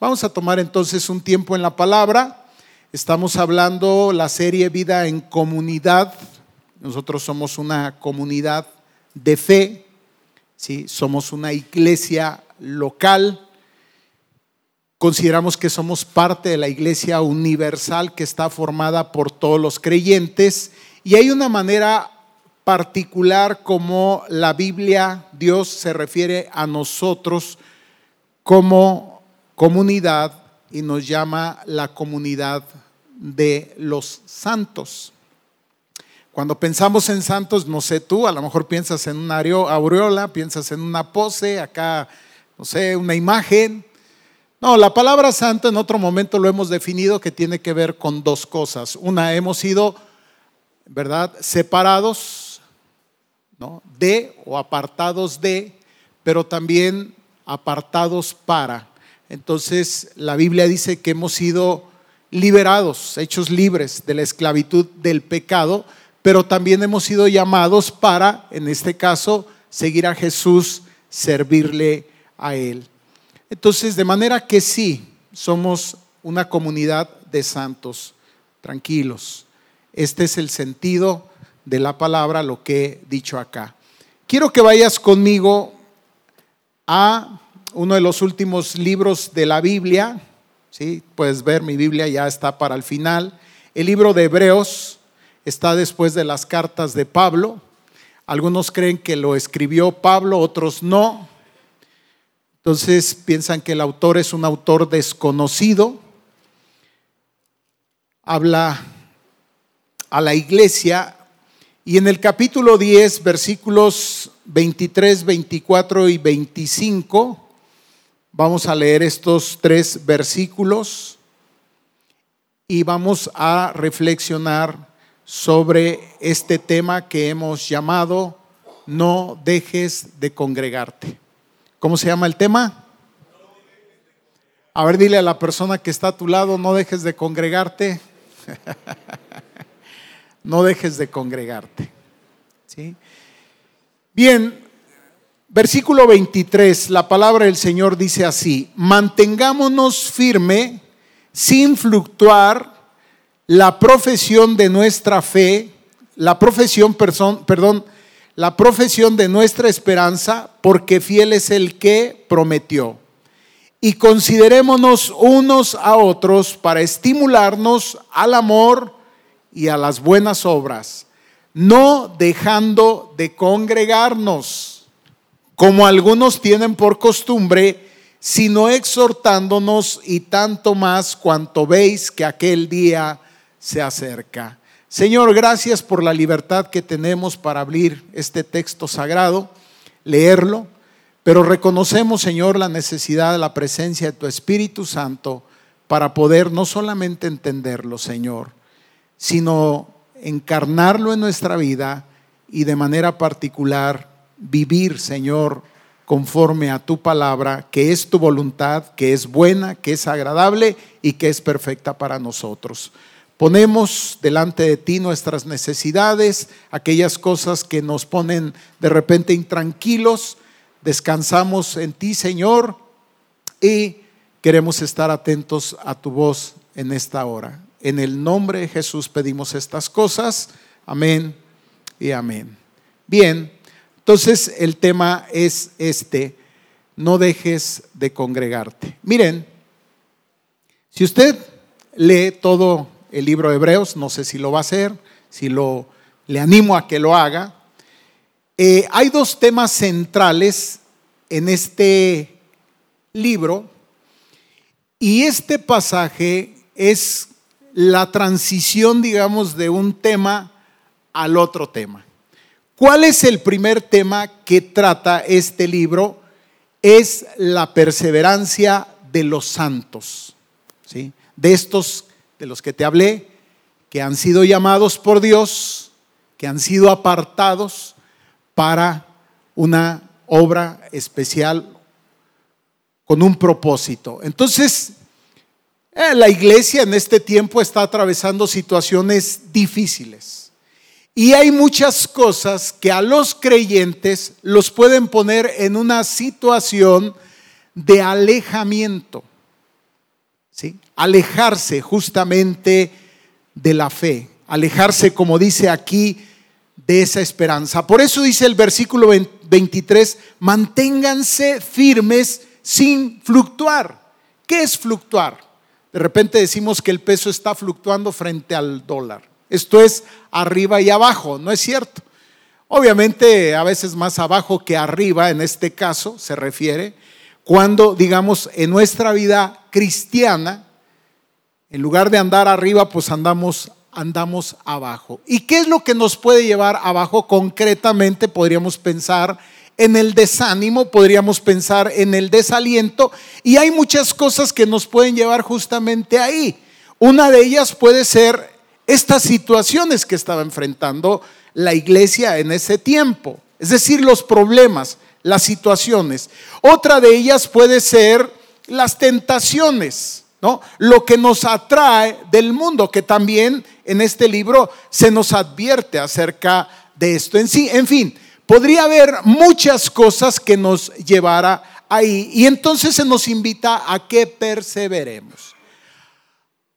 Vamos a tomar entonces un tiempo en la palabra. Estamos hablando la serie Vida en Comunidad. Nosotros somos una comunidad de fe, ¿sí? somos una iglesia local. Consideramos que somos parte de la iglesia universal que está formada por todos los creyentes y hay una manera particular como la Biblia, Dios se refiere a nosotros como comunidad y nos llama la comunidad de los santos. Cuando pensamos en santos, no sé tú, a lo mejor piensas en una aureola, piensas en una pose, acá, no sé, una imagen. No, la palabra santo en otro momento lo hemos definido que tiene que ver con dos cosas. Una, hemos sido, ¿verdad?, separados de o apartados de, pero también apartados para. Entonces la Biblia dice que hemos sido liberados, hechos libres de la esclavitud del pecado, pero también hemos sido llamados para, en este caso, seguir a Jesús, servirle a Él. Entonces, de manera que sí, somos una comunidad de santos, tranquilos. Este es el sentido de la palabra lo que he dicho acá. Quiero que vayas conmigo a uno de los últimos libros de la Biblia. ¿sí? Puedes ver, mi Biblia ya está para el final. El libro de Hebreos está después de las cartas de Pablo. Algunos creen que lo escribió Pablo, otros no. Entonces piensan que el autor es un autor desconocido. Habla a la iglesia y en el capítulo 10, versículos 23, 24 y 25, vamos a leer estos tres versículos y vamos a reflexionar sobre este tema que hemos llamado No dejes de congregarte. ¿Cómo se llama el tema? A ver, dile a la persona que está a tu lado, no dejes de congregarte. no dejes de congregarte. ¿Sí? Bien, versículo 23, la palabra del Señor dice así, mantengámonos firme sin fluctuar la profesión de nuestra fe, la profesión, perdón, la profesión de nuestra esperanza, porque fiel es el que prometió. Y considerémonos unos a otros para estimularnos al amor y a las buenas obras, no dejando de congregarnos, como algunos tienen por costumbre, sino exhortándonos y tanto más cuanto veis que aquel día se acerca. Señor, gracias por la libertad que tenemos para abrir este texto sagrado, leerlo, pero reconocemos, Señor, la necesidad de la presencia de tu Espíritu Santo para poder no solamente entenderlo, Señor, sino encarnarlo en nuestra vida y de manera particular vivir, Señor, conforme a tu palabra, que es tu voluntad, que es buena, que es agradable y que es perfecta para nosotros. Ponemos delante de ti nuestras necesidades, aquellas cosas que nos ponen de repente intranquilos, descansamos en ti, Señor, y queremos estar atentos a tu voz en esta hora. En el nombre de Jesús pedimos estas cosas. Amén y amén. Bien, entonces el tema es este, no dejes de congregarte. Miren, si usted lee todo el libro de Hebreos, no sé si lo va a hacer, si lo le animo a que lo haga. Eh, hay dos temas centrales en este libro y este pasaje es la transición, digamos, de un tema al otro tema. ¿Cuál es el primer tema que trata este libro? Es la perseverancia de los santos, de estos de los que te hablé, que han sido llamados por Dios, que han sido apartados para una obra especial con un propósito. Entonces, eh, la iglesia en este tiempo está atravesando situaciones difíciles. Y hay muchas cosas que a los creyentes los pueden poner en una situación de alejamiento. ¿sí? alejarse justamente de la fe, alejarse, como dice aquí, de esa esperanza. Por eso dice el versículo 23, manténganse firmes sin fluctuar. ¿Qué es fluctuar? De repente decimos que el peso está fluctuando frente al dólar. Esto es arriba y abajo, no es cierto. Obviamente a veces más abajo que arriba, en este caso se refiere, cuando digamos en nuestra vida cristiana, en lugar de andar arriba, pues andamos andamos abajo. ¿Y qué es lo que nos puede llevar abajo concretamente? Podríamos pensar en el desánimo, podríamos pensar en el desaliento y hay muchas cosas que nos pueden llevar justamente ahí. Una de ellas puede ser estas situaciones que estaba enfrentando la iglesia en ese tiempo, es decir, los problemas, las situaciones. Otra de ellas puede ser las tentaciones, ¿no? Lo que nos atrae del mundo, que también en este libro se nos advierte acerca de esto en sí. En fin, podría haber muchas cosas que nos llevara ahí y entonces se nos invita a que perseveremos.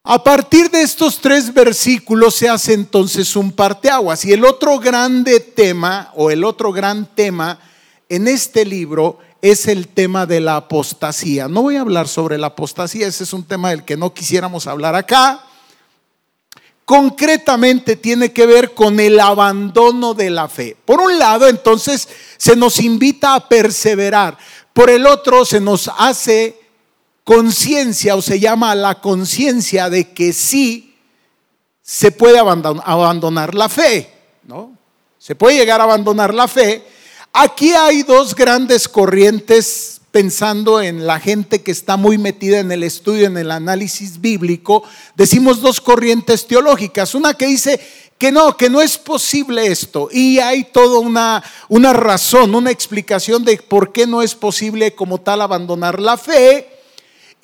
A partir de estos tres versículos se hace entonces un parteaguas y el otro grande tema o el otro gran tema en este libro es el tema de la apostasía. No voy a hablar sobre la apostasía, ese es un tema del que no quisiéramos hablar acá. Concretamente tiene que ver con el abandono de la fe. Por un lado, entonces, se nos invita a perseverar. Por el otro, se nos hace conciencia o se llama la conciencia de que sí se puede abandonar la fe, ¿no? Se puede llegar a abandonar la fe. Aquí hay dos grandes corrientes pensando en la gente que está muy metida en el estudio, en el análisis bíblico, decimos dos corrientes teológicas. Una que dice que no, que no es posible esto. Y hay toda una, una razón, una explicación de por qué no es posible como tal abandonar la fe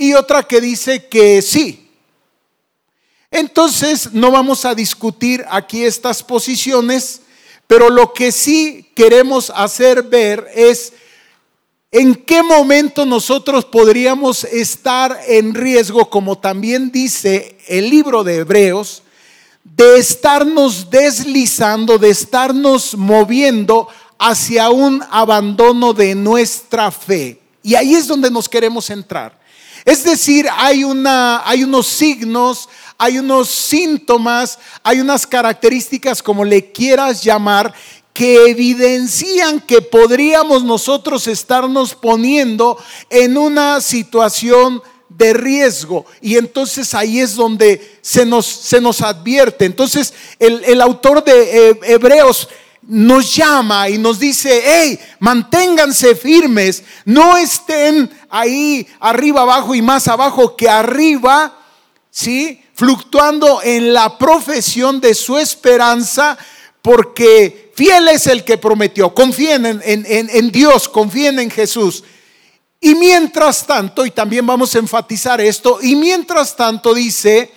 y otra que dice que sí. Entonces, no vamos a discutir aquí estas posiciones, pero lo que sí queremos hacer ver es en qué momento nosotros podríamos estar en riesgo, como también dice el libro de Hebreos, de estarnos deslizando, de estarnos moviendo hacia un abandono de nuestra fe. Y ahí es donde nos queremos entrar. Es decir, hay, una, hay unos signos, hay unos síntomas, hay unas características, como le quieras llamar, que evidencian que podríamos nosotros estarnos poniendo en una situación de riesgo. Y entonces ahí es donde se nos, se nos advierte. Entonces el, el autor de Hebreos nos llama y nos dice, hey, manténganse firmes, no estén ahí arriba, abajo y más abajo que arriba, ¿sí? Fluctuando en la profesión de su esperanza, porque fiel es el que prometió, confíen en, en Dios, confíen en Jesús. Y mientras tanto, y también vamos a enfatizar esto, y mientras tanto dice,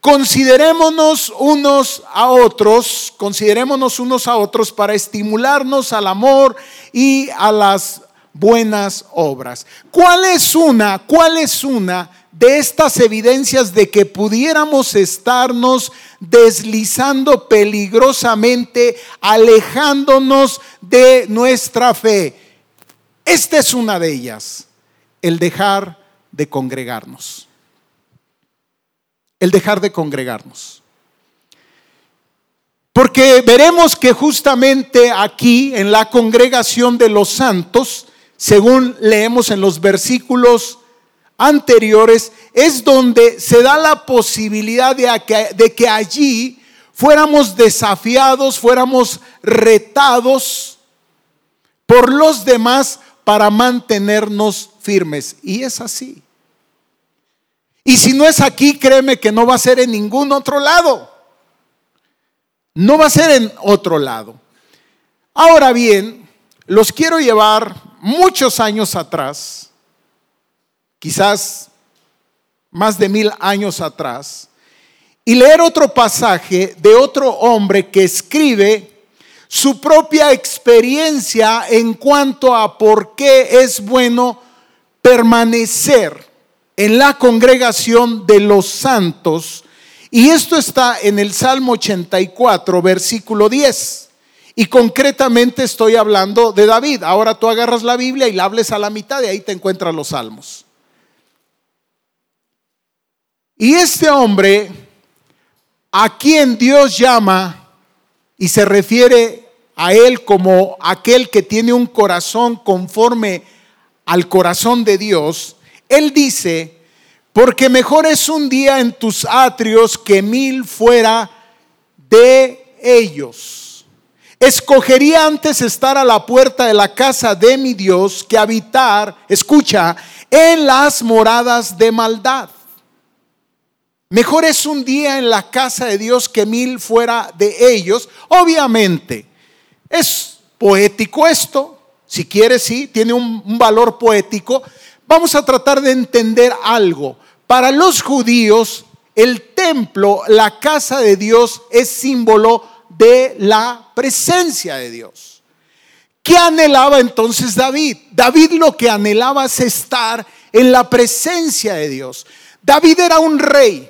Considerémonos unos a otros, considerémonos unos a otros para estimularnos al amor y a las buenas obras. ¿Cuál es una, cuál es una de estas evidencias de que pudiéramos estarnos deslizando peligrosamente, alejándonos de nuestra fe? Esta es una de ellas, el dejar de congregarnos el dejar de congregarnos. Porque veremos que justamente aquí, en la congregación de los santos, según leemos en los versículos anteriores, es donde se da la posibilidad de que, de que allí fuéramos desafiados, fuéramos retados por los demás para mantenernos firmes. Y es así. Y si no es aquí, créeme que no va a ser en ningún otro lado. No va a ser en otro lado. Ahora bien, los quiero llevar muchos años atrás, quizás más de mil años atrás, y leer otro pasaje de otro hombre que escribe su propia experiencia en cuanto a por qué es bueno permanecer en la congregación de los santos. Y esto está en el Salmo 84, versículo 10. Y concretamente estoy hablando de David. Ahora tú agarras la Biblia y la hables a la mitad y ahí te encuentras los salmos. Y este hombre, a quien Dios llama y se refiere a él como aquel que tiene un corazón conforme al corazón de Dios, él dice, porque mejor es un día en tus atrios que mil fuera de ellos. Escogería antes estar a la puerta de la casa de mi Dios que habitar, escucha, en las moradas de maldad. Mejor es un día en la casa de Dios que mil fuera de ellos. Obviamente, es poético esto. Si quieres, sí, tiene un, un valor poético. Vamos a tratar de entender algo. Para los judíos, el templo, la casa de Dios, es símbolo de la presencia de Dios. ¿Qué anhelaba entonces David? David lo que anhelaba es estar en la presencia de Dios. David era un rey.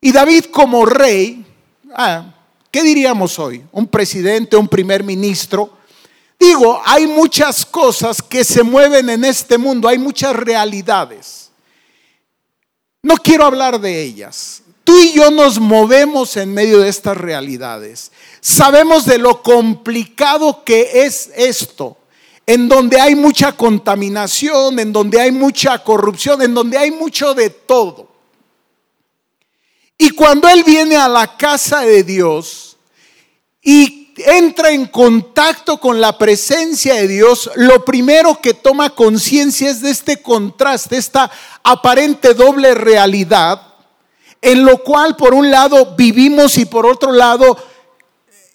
Y David como rey, ah, ¿qué diríamos hoy? Un presidente, un primer ministro. Digo, hay muchas cosas que se mueven en este mundo, hay muchas realidades. No quiero hablar de ellas. Tú y yo nos movemos en medio de estas realidades. Sabemos de lo complicado que es esto, en donde hay mucha contaminación, en donde hay mucha corrupción, en donde hay mucho de todo. Y cuando Él viene a la casa de Dios y entra en contacto con la presencia de Dios, lo primero que toma conciencia es de este contraste, esta aparente doble realidad en lo cual por un lado vivimos y por otro lado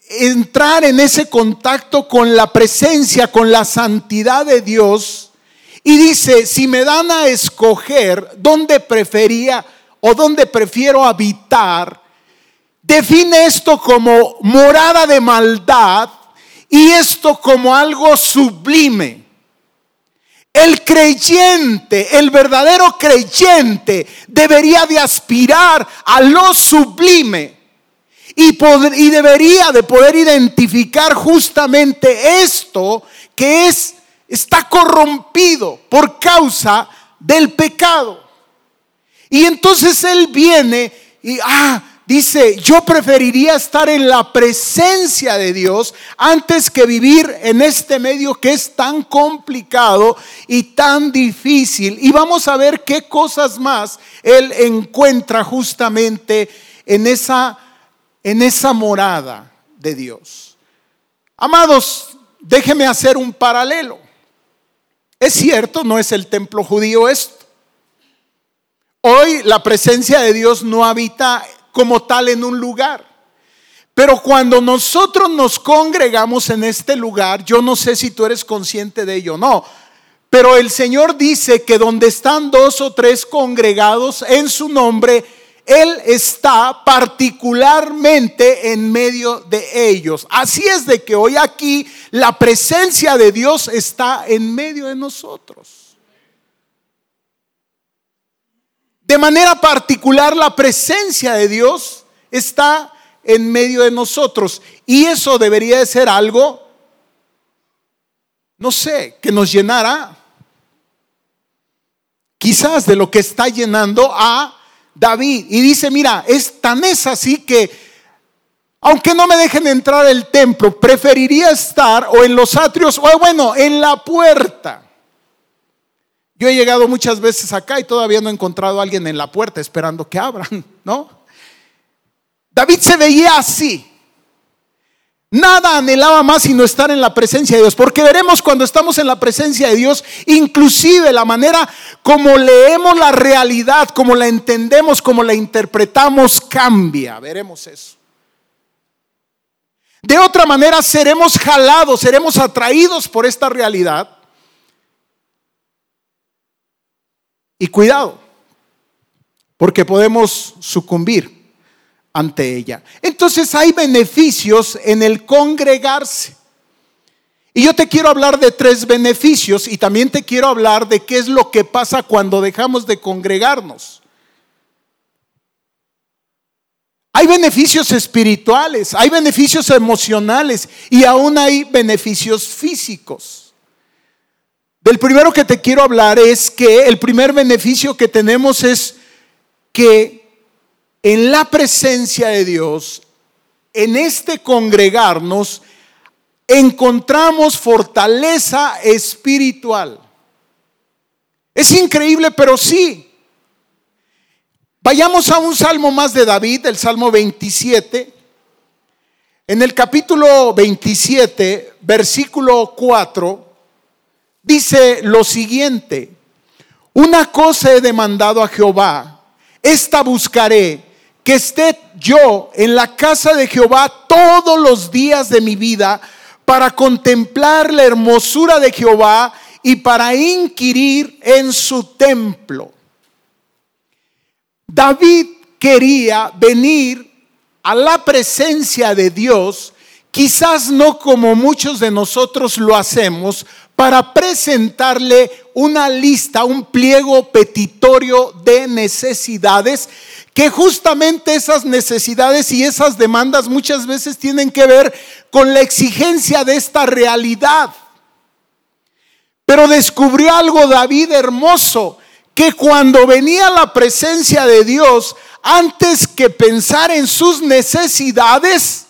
entrar en ese contacto con la presencia, con la santidad de Dios. Y dice, si me dan a escoger dónde prefería o dónde prefiero habitar, define esto como morada de maldad y esto como algo sublime. El creyente, el verdadero creyente, debería de aspirar a lo sublime y, debería de poder identificar justamente esto que es está corrompido por causa del pecado. Y entonces él viene y ah, dice, yo preferiría estar en la presencia de Dios antes que vivir en este medio que es tan complicado y tan difícil. Y vamos a ver qué cosas más Él encuentra justamente en esa, en esa morada de Dios. Amados, déjeme hacer un paralelo. Es cierto, no es el templo judío esto. Hoy la presencia de Dios no habita como tal en un lugar. Pero cuando nosotros nos congregamos en este lugar, yo no sé si tú eres consciente de ello o no, pero el Señor dice que donde están dos o tres congregados en su nombre, Él está particularmente en medio de ellos. Así es de que hoy aquí la presencia de Dios está en medio de nosotros. De manera particular, la presencia de Dios está en medio de nosotros. Y eso debería de ser algo, no sé, que nos llenara quizás de lo que está llenando a David. Y dice, mira, es tan es así que, aunque no me dejen entrar el templo, preferiría estar o en los atrios o bueno, en la puerta. Yo he llegado muchas veces acá y todavía no he encontrado a alguien en la puerta esperando que abran, ¿no? David se veía así. Nada anhelaba más sino estar en la presencia de Dios, porque veremos cuando estamos en la presencia de Dios, inclusive la manera como leemos la realidad, como la entendemos, como la interpretamos, cambia. Veremos eso. De otra manera seremos jalados, seremos atraídos por esta realidad Y cuidado, porque podemos sucumbir ante ella. Entonces hay beneficios en el congregarse. Y yo te quiero hablar de tres beneficios y también te quiero hablar de qué es lo que pasa cuando dejamos de congregarnos. Hay beneficios espirituales, hay beneficios emocionales y aún hay beneficios físicos. Del primero que te quiero hablar es que el primer beneficio que tenemos es que en la presencia de Dios, en este congregarnos, encontramos fortaleza espiritual. Es increíble, pero sí. Vayamos a un salmo más de David, el Salmo 27. En el capítulo 27, versículo 4, dice lo siguiente, una cosa he demandado a Jehová, esta buscaré, que esté yo en la casa de Jehová todos los días de mi vida para contemplar la hermosura de Jehová y para inquirir en su templo. David quería venir a la presencia de Dios, quizás no como muchos de nosotros lo hacemos, para presentarle una lista, un pliego petitorio de necesidades, que justamente esas necesidades y esas demandas muchas veces tienen que ver con la exigencia de esta realidad. Pero descubrió algo David hermoso, que cuando venía la presencia de Dios, antes que pensar en sus necesidades,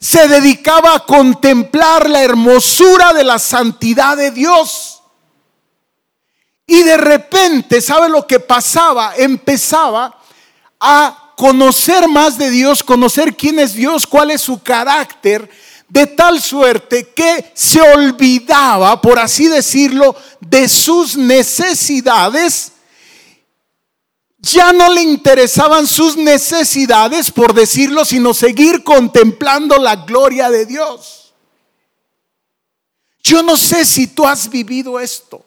se dedicaba a contemplar la hermosura de la santidad de Dios. Y de repente, ¿sabe lo que pasaba? Empezaba a conocer más de Dios, conocer quién es Dios, cuál es su carácter, de tal suerte que se olvidaba, por así decirlo, de sus necesidades. Ya no le interesaban sus necesidades, por decirlo, sino seguir contemplando la gloria de Dios. Yo no sé si tú has vivido esto.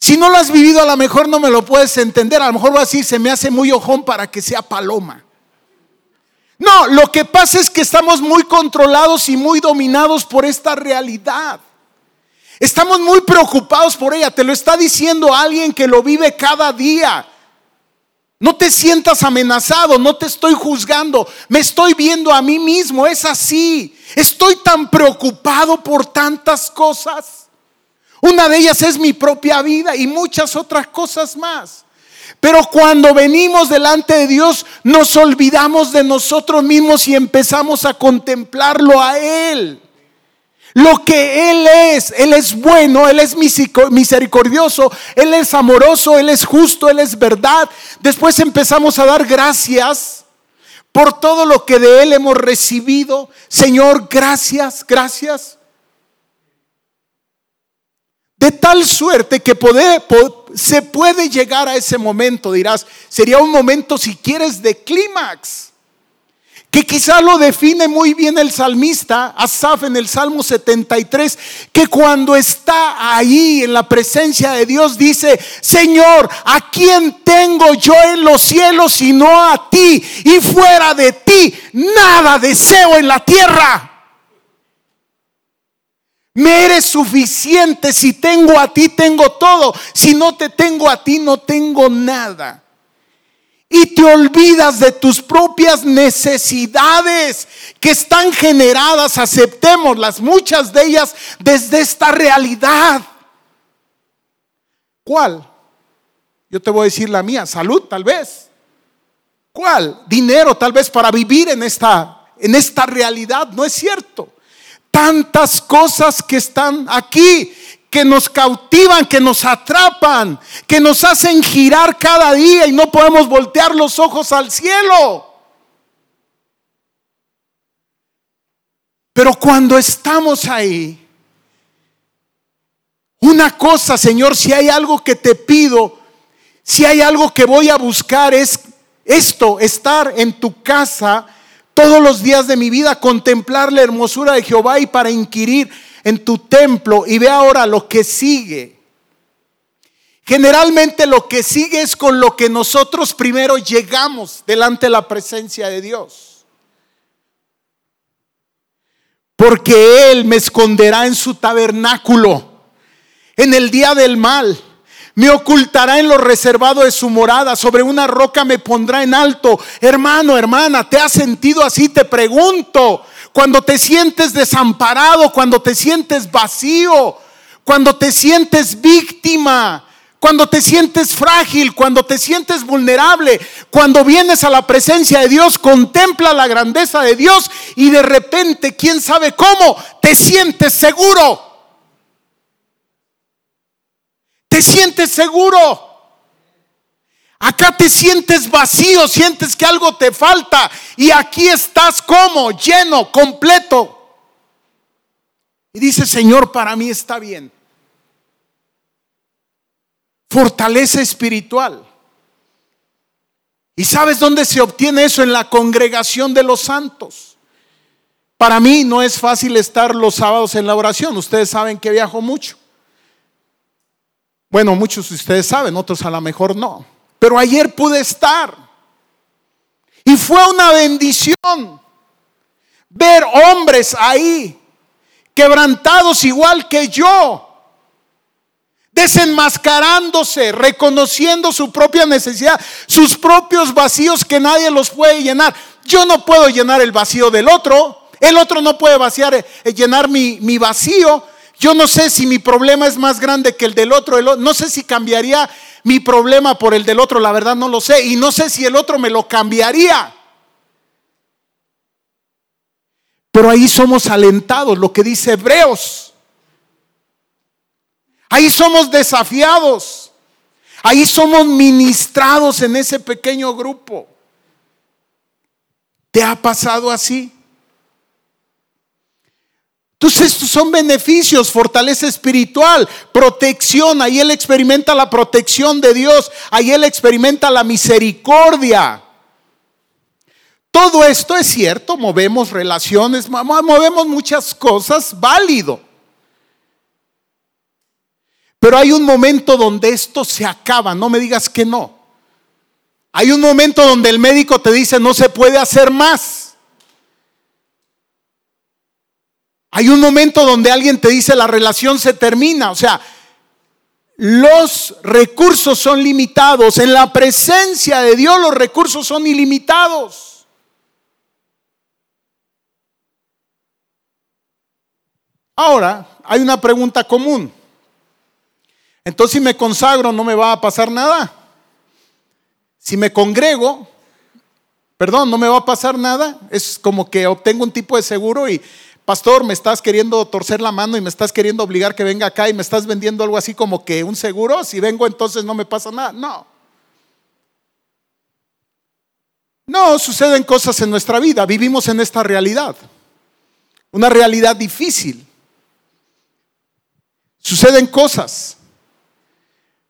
Si no lo has vivido, a lo mejor no me lo puedes entender. A lo mejor va a se me hace muy ojón para que sea paloma. No, lo que pasa es que estamos muy controlados y muy dominados por esta realidad. Estamos muy preocupados por ella. Te lo está diciendo alguien que lo vive cada día. No te sientas amenazado, no te estoy juzgando, me estoy viendo a mí mismo, es así. Estoy tan preocupado por tantas cosas. Una de ellas es mi propia vida y muchas otras cosas más. Pero cuando venimos delante de Dios, nos olvidamos de nosotros mismos y empezamos a contemplarlo a Él. Lo que Él es, Él es bueno, Él es misericordioso, Él es amoroso, Él es justo, Él es verdad. Después empezamos a dar gracias por todo lo que de Él hemos recibido. Señor, gracias, gracias. De tal suerte que se puede llegar a ese momento, dirás, sería un momento si quieres de clímax, que quizá lo define muy bien el salmista Asaf en el Salmo 73, que cuando está ahí en la presencia de Dios dice, Señor, ¿a quién tengo yo en los cielos sino a ti? Y fuera de ti, nada deseo en la tierra. Me eres suficiente. Si tengo a ti, tengo todo. Si no te tengo a ti, no tengo nada. Y te olvidas de tus propias necesidades que están generadas, aceptémoslas, muchas de ellas desde esta realidad. ¿Cuál? Yo te voy a decir la mía, salud tal vez. ¿Cuál? Dinero tal vez para vivir en esta en esta realidad, no es cierto tantas cosas que están aquí, que nos cautivan, que nos atrapan, que nos hacen girar cada día y no podemos voltear los ojos al cielo. Pero cuando estamos ahí, una cosa, Señor, si hay algo que te pido, si hay algo que voy a buscar, es esto, estar en tu casa todos los días de mi vida contemplar la hermosura de Jehová y para inquirir en tu templo. Y ve ahora lo que sigue. Generalmente lo que sigue es con lo que nosotros primero llegamos delante de la presencia de Dios. porque Él me esconderá en su tabernáculo en el día del mal. Me ocultará en lo reservado de su morada, sobre una roca me pondrá en alto. Hermano, hermana, ¿te has sentido así? Te pregunto, cuando te sientes desamparado, cuando te sientes vacío, cuando te sientes víctima, cuando te sientes frágil, cuando te sientes vulnerable, cuando vienes a la presencia de Dios, contempla la grandeza de Dios y de repente, quién sabe cómo, te sientes seguro. Te sientes seguro. Acá te sientes vacío, sientes que algo te falta y aquí estás como, lleno, completo. Y dice, Señor, para mí está bien fortaleza espiritual. ¿Y sabes dónde se obtiene eso? En la congregación de los santos. Para mí no es fácil estar los sábados en la oración. Ustedes saben que viajo mucho. Bueno, muchos de ustedes saben, otros a lo mejor no. Pero ayer pude estar. Y fue una bendición ver hombres ahí, quebrantados igual que yo, desenmascarándose, reconociendo su propia necesidad, sus propios vacíos que nadie los puede llenar. Yo no puedo llenar el vacío del otro, el otro no puede vaciar, eh, llenar mi, mi vacío. Yo no sé si mi problema es más grande que el del otro, no sé si cambiaría mi problema por el del otro, la verdad no lo sé, y no sé si el otro me lo cambiaría. Pero ahí somos alentados, lo que dice Hebreos Ahí somos desafiados. Ahí somos ministrados en ese pequeño grupo. ¿Te ha pasado así? Entonces estos son beneficios, fortaleza espiritual, protección. Ahí él experimenta la protección de Dios. Ahí él experimenta la misericordia. Todo esto es cierto, movemos relaciones, movemos muchas cosas, válido. Pero hay un momento donde esto se acaba, no me digas que no. Hay un momento donde el médico te dice no se puede hacer más. Hay un momento donde alguien te dice la relación se termina. O sea, los recursos son limitados. En la presencia de Dios los recursos son ilimitados. Ahora, hay una pregunta común. Entonces si me consagro no me va a pasar nada. Si me congrego, perdón, no me va a pasar nada. Es como que obtengo un tipo de seguro y, pastor, me estás queriendo torcer la mano y me estás queriendo obligar que venga acá y me estás vendiendo algo así como que un seguro. Si vengo entonces no me pasa nada. No. No, suceden cosas en nuestra vida. Vivimos en esta realidad. Una realidad difícil. Suceden cosas.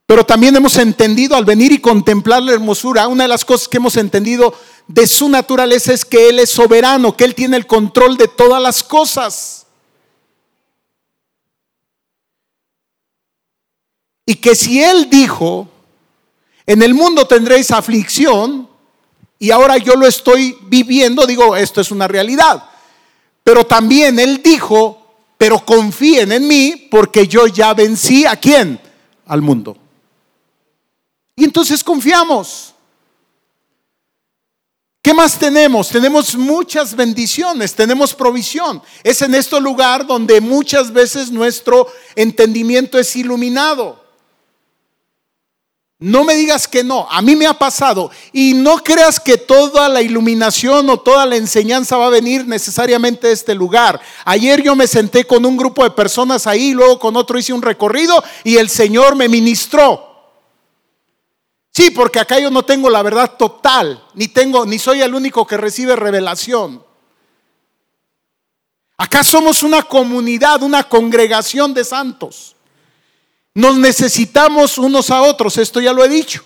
Pero también hemos entendido al venir y contemplar la hermosura, una de las cosas que hemos entendido de su naturaleza es que Él es soberano, que Él tiene el control de todas las cosas. Y que si Él dijo, en el mundo tendréis aflicción, y ahora yo lo estoy viviendo, digo, esto es una realidad. Pero también Él dijo, pero confíen en mí porque yo ya vencí a quién? Al mundo. Y entonces confiamos. ¿Qué más tenemos? Tenemos muchas bendiciones, tenemos provisión. Es en este lugar donde muchas veces nuestro entendimiento es iluminado. No me digas que no, a mí me ha pasado. Y no creas que toda la iluminación o toda la enseñanza va a venir necesariamente de este lugar. Ayer yo me senté con un grupo de personas ahí, luego con otro hice un recorrido y el Señor me ministró. Sí, porque acá yo no tengo la verdad total, ni tengo ni soy el único que recibe revelación. Acá somos una comunidad, una congregación de santos. Nos necesitamos unos a otros, esto ya lo he dicho.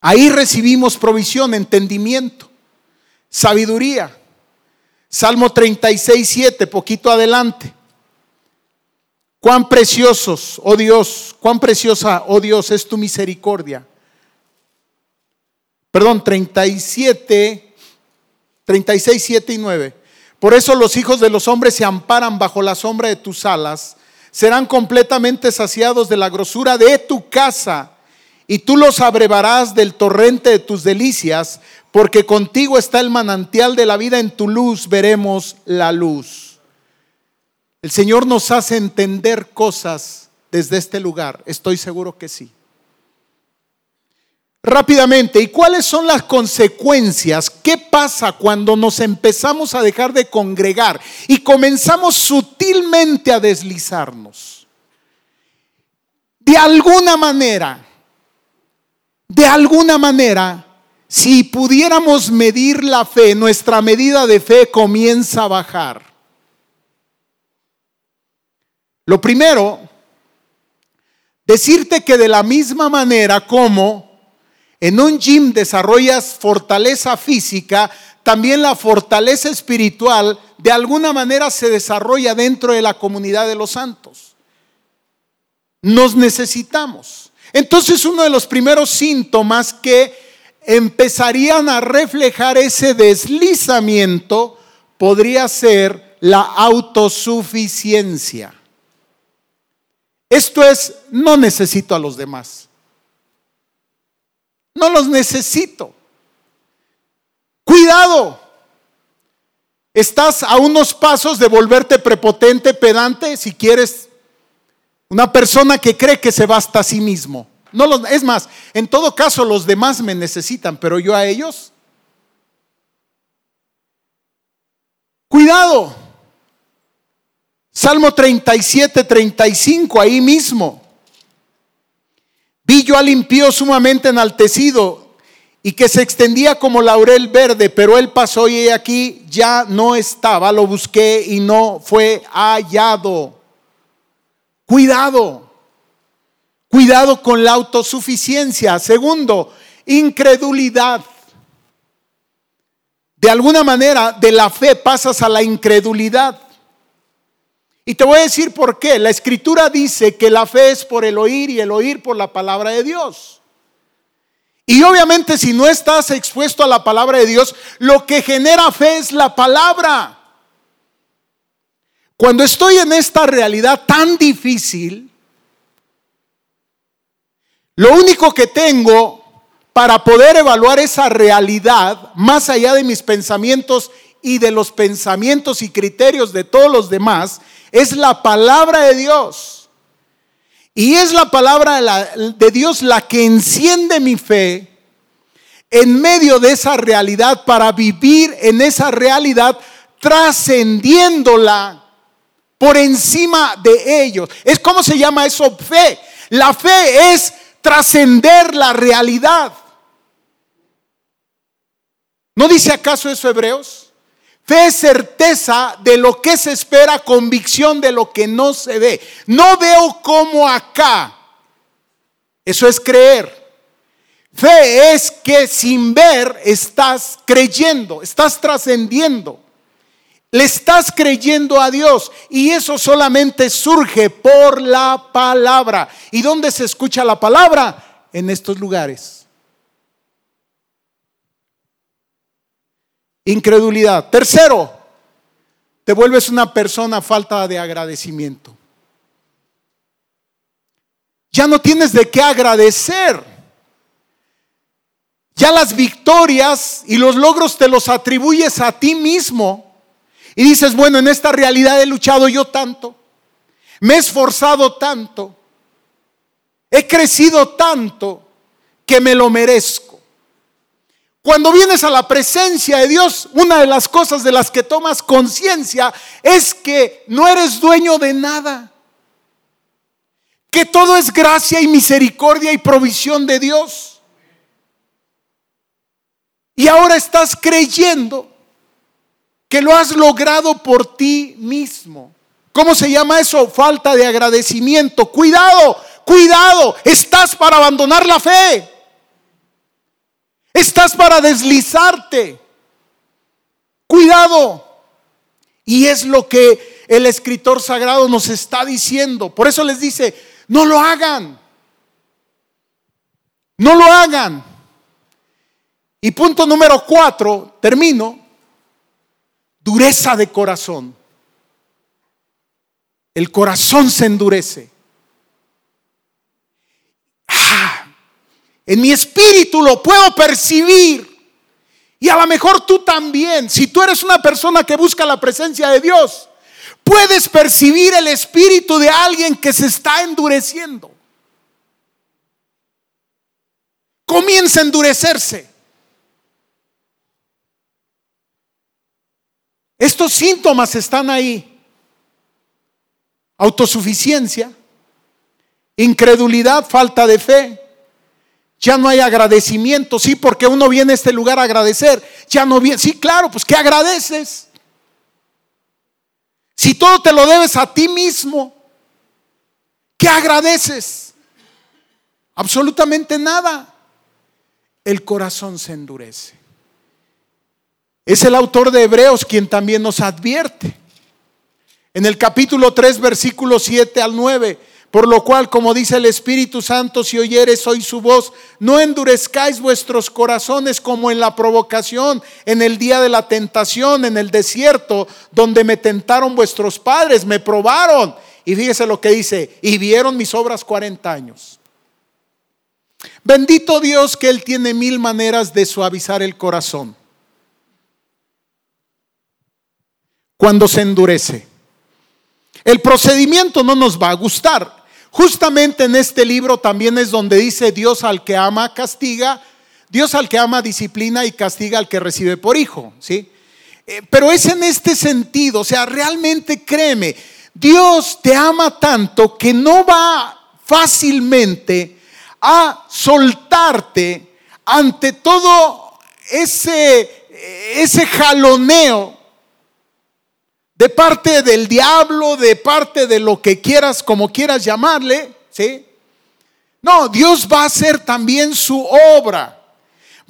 Ahí recibimos provisión, entendimiento, sabiduría. Salmo 36, 7, poquito adelante. Cuán preciosos, oh Dios, cuán preciosa, oh Dios, es tu misericordia. Perdón, 37, 36, 7 y 9. Por eso los hijos de los hombres se amparan bajo la sombra de tus alas, serán completamente saciados de la grosura de tu casa, y tú los abrevarás del torrente de tus delicias, porque contigo está el manantial de la vida, en tu luz veremos la luz. El Señor nos hace entender cosas desde este lugar, estoy seguro que sí. Rápidamente, ¿y cuáles son las consecuencias? ¿Qué pasa cuando nos empezamos a dejar de congregar y comenzamos sutilmente a deslizarnos? De alguna manera, de alguna manera, si pudiéramos medir la fe, nuestra medida de fe comienza a bajar. Lo primero, decirte que de la misma manera como en un gym desarrollas fortaleza física, también la fortaleza espiritual de alguna manera se desarrolla dentro de la comunidad de los santos. Nos necesitamos. Entonces uno de los primeros síntomas que empezarían a reflejar ese deslizamiento podría ser la autosuficiencia. Esto es, no necesito a los demás. No los necesito. Cuidado. Estás a unos pasos de volverte prepotente, pedante, si quieres, una persona que cree que se basta a sí mismo. No los, es más, en todo caso los demás me necesitan, pero yo a ellos. Cuidado. Salmo 37, 35, ahí mismo. Vi yo al impío sumamente enaltecido y que se extendía como laurel verde, pero él pasó y aquí ya no estaba, lo busqué y no fue hallado. Cuidado, cuidado con la autosuficiencia. Segundo, incredulidad. De alguna manera, de la fe pasas a la incredulidad. Y te voy a decir por qué. La escritura dice que la fe es por el oír y el oír por la palabra de Dios. Y obviamente si no estás expuesto a la palabra de Dios, lo que genera fe es la palabra. Cuando estoy en esta realidad tan difícil, lo único que tengo para poder evaluar esa realidad, más allá de mis pensamientos y de los pensamientos y criterios de todos los demás, es la palabra de Dios. Y es la palabra de Dios la que enciende mi fe en medio de esa realidad para vivir en esa realidad trascendiéndola por encima de ellos. Es como se llama eso fe. La fe es trascender la realidad. ¿No dice acaso eso Hebreos? Fe es certeza de lo que se espera, convicción de lo que no se ve. No veo como acá. Eso es creer. Fe es que sin ver estás creyendo, estás trascendiendo. Le estás creyendo a Dios y eso solamente surge por la palabra. ¿Y dónde se escucha la palabra? En estos lugares. Incredulidad. Tercero, te vuelves una persona falta de agradecimiento. Ya no tienes de qué agradecer. Ya las victorias y los logros te los atribuyes a ti mismo. Y dices, bueno, en esta realidad he luchado yo tanto. Me he esforzado tanto. He crecido tanto que me lo merezco. Cuando vienes a la presencia de Dios, una de las cosas de las que tomas conciencia es que no eres dueño de nada. Que todo es gracia y misericordia y provisión de Dios. Y ahora estás creyendo que lo has logrado por ti mismo. ¿Cómo se llama eso? Falta de agradecimiento. Cuidado, cuidado. Estás para abandonar la fe. Estás para deslizarte. Cuidado. Y es lo que el escritor sagrado nos está diciendo. Por eso les dice, no lo hagan. No lo hagan. Y punto número cuatro, termino. dureza de corazón. El corazón se endurece. Ah, en mi espíritu lo puedo percibir. Y a lo mejor tú también, si tú eres una persona que busca la presencia de Dios, puedes percibir el espíritu de alguien que se está endureciendo. Comienza a endurecerse. Estos síntomas están ahí. Autosuficiencia, incredulidad, falta de fe. Ya no hay agradecimiento, sí, porque uno viene a este lugar a agradecer. Ya no viene, sí, claro, pues ¿qué agradeces? Si todo te lo debes a ti mismo, ¿qué agradeces? Absolutamente nada. El corazón se endurece. Es el autor de Hebreos quien también nos advierte. En el capítulo 3, versículo 7 al 9, por lo cual, como dice el Espíritu Santo, si oyeres hoy su voz, no endurezcáis vuestros corazones como en la provocación, en el día de la tentación, en el desierto, donde me tentaron vuestros padres, me probaron. Y fíjese lo que dice, y vieron mis obras 40 años. Bendito Dios que Él tiene mil maneras de suavizar el corazón. cuando se endurece. El procedimiento no nos va a gustar. Justamente en este libro también es donde dice Dios al que ama castiga, Dios al que ama disciplina y castiga al que recibe por hijo, ¿sí? Eh, pero es en este sentido, o sea, realmente créeme, Dios te ama tanto que no va fácilmente a soltarte ante todo ese, ese jaloneo de parte del diablo, de parte de lo que quieras, como quieras llamarle, ¿sí? No, Dios va a hacer también su obra.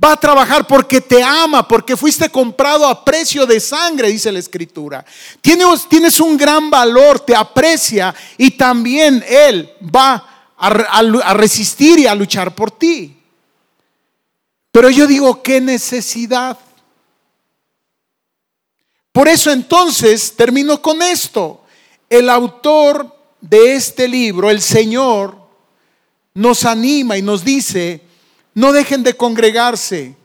Va a trabajar porque te ama, porque fuiste comprado a precio de sangre, dice la escritura. Tienes, un gran valor, te aprecia y también Él va a, a resistir y a luchar por ti. Pero yo digo, ¿qué necesidad? Por eso entonces termino con esto. El autor de este libro, el Señor, nos anima y nos dice, no dejen de congregarse,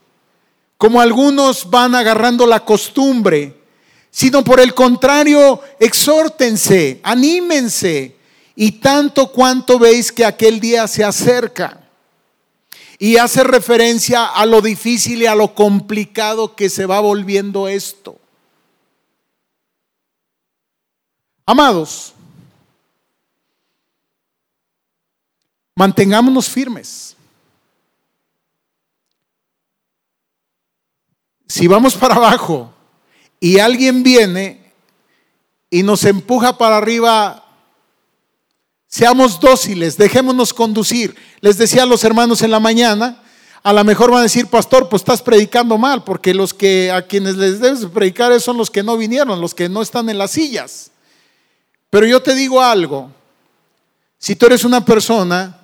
como algunos van agarrando la costumbre, sino por el contrario, exhórtense, anímense, y tanto cuanto veis que aquel día se acerca. Y hace referencia a lo difícil y a lo complicado que se va volviendo esto. Amados, mantengámonos firmes. Si vamos para abajo y alguien viene y nos empuja para arriba, seamos dóciles, dejémonos conducir. Les decía a los hermanos en la mañana, a lo mejor van a decir, pastor, pues estás predicando mal, porque los que a quienes les debes predicar son los que no vinieron, los que no están en las sillas. Pero yo te digo algo, si tú eres una persona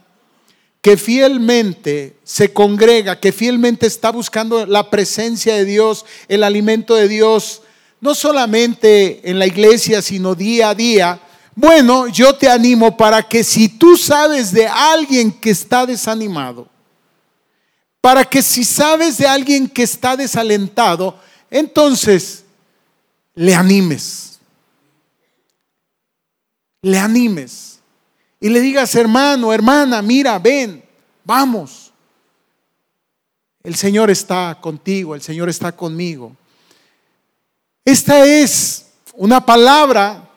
que fielmente se congrega, que fielmente está buscando la presencia de Dios, el alimento de Dios, no solamente en la iglesia, sino día a día, bueno, yo te animo para que si tú sabes de alguien que está desanimado, para que si sabes de alguien que está desalentado, entonces le animes le animes y le digas, hermano, hermana, mira, ven, vamos. El Señor está contigo, el Señor está conmigo. Esta es una palabra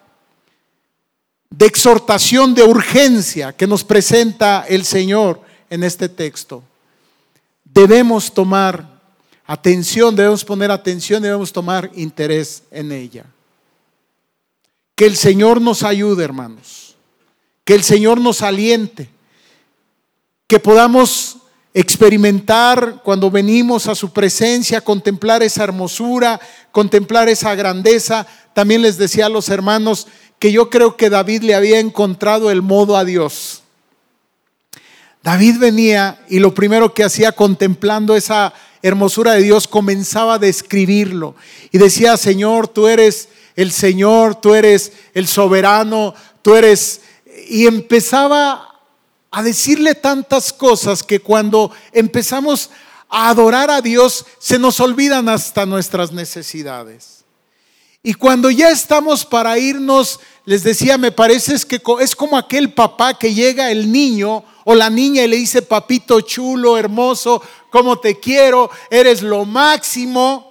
de exhortación, de urgencia que nos presenta el Señor en este texto. Debemos tomar atención, debemos poner atención, debemos tomar interés en ella. Que el Señor nos ayude, hermanos. Que el Señor nos aliente. Que podamos experimentar cuando venimos a su presencia, contemplar esa hermosura, contemplar esa grandeza. También les decía a los hermanos que yo creo que David le había encontrado el modo a Dios. David venía y lo primero que hacía contemplando esa hermosura de Dios, comenzaba a describirlo y decía, Señor, tú eres el Señor, tú eres el soberano, tú eres... Y empezaba a decirle tantas cosas que cuando empezamos a adorar a Dios se nos olvidan hasta nuestras necesidades. Y cuando ya estamos para irnos, les decía, me parece que es como aquel papá que llega el niño o la niña y le dice, papito chulo, hermoso, como te quiero, eres lo máximo.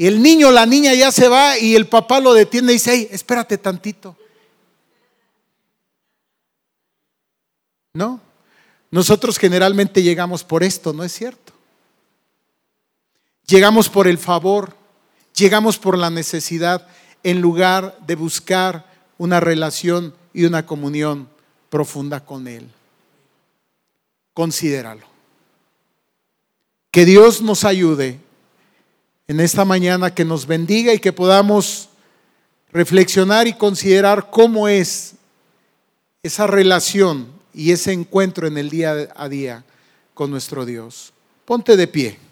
Y el niño, la niña ya se va y el papá lo detiene y dice, hey, espérate tantito. ¿No? Nosotros generalmente llegamos por esto, ¿no es cierto? Llegamos por el favor, llegamos por la necesidad en lugar de buscar una relación y una comunión profunda con Él. Considéralo. Que Dios nos ayude en esta mañana, que nos bendiga y que podamos reflexionar y considerar cómo es esa relación y ese encuentro en el día a día con nuestro Dios. Ponte de pie.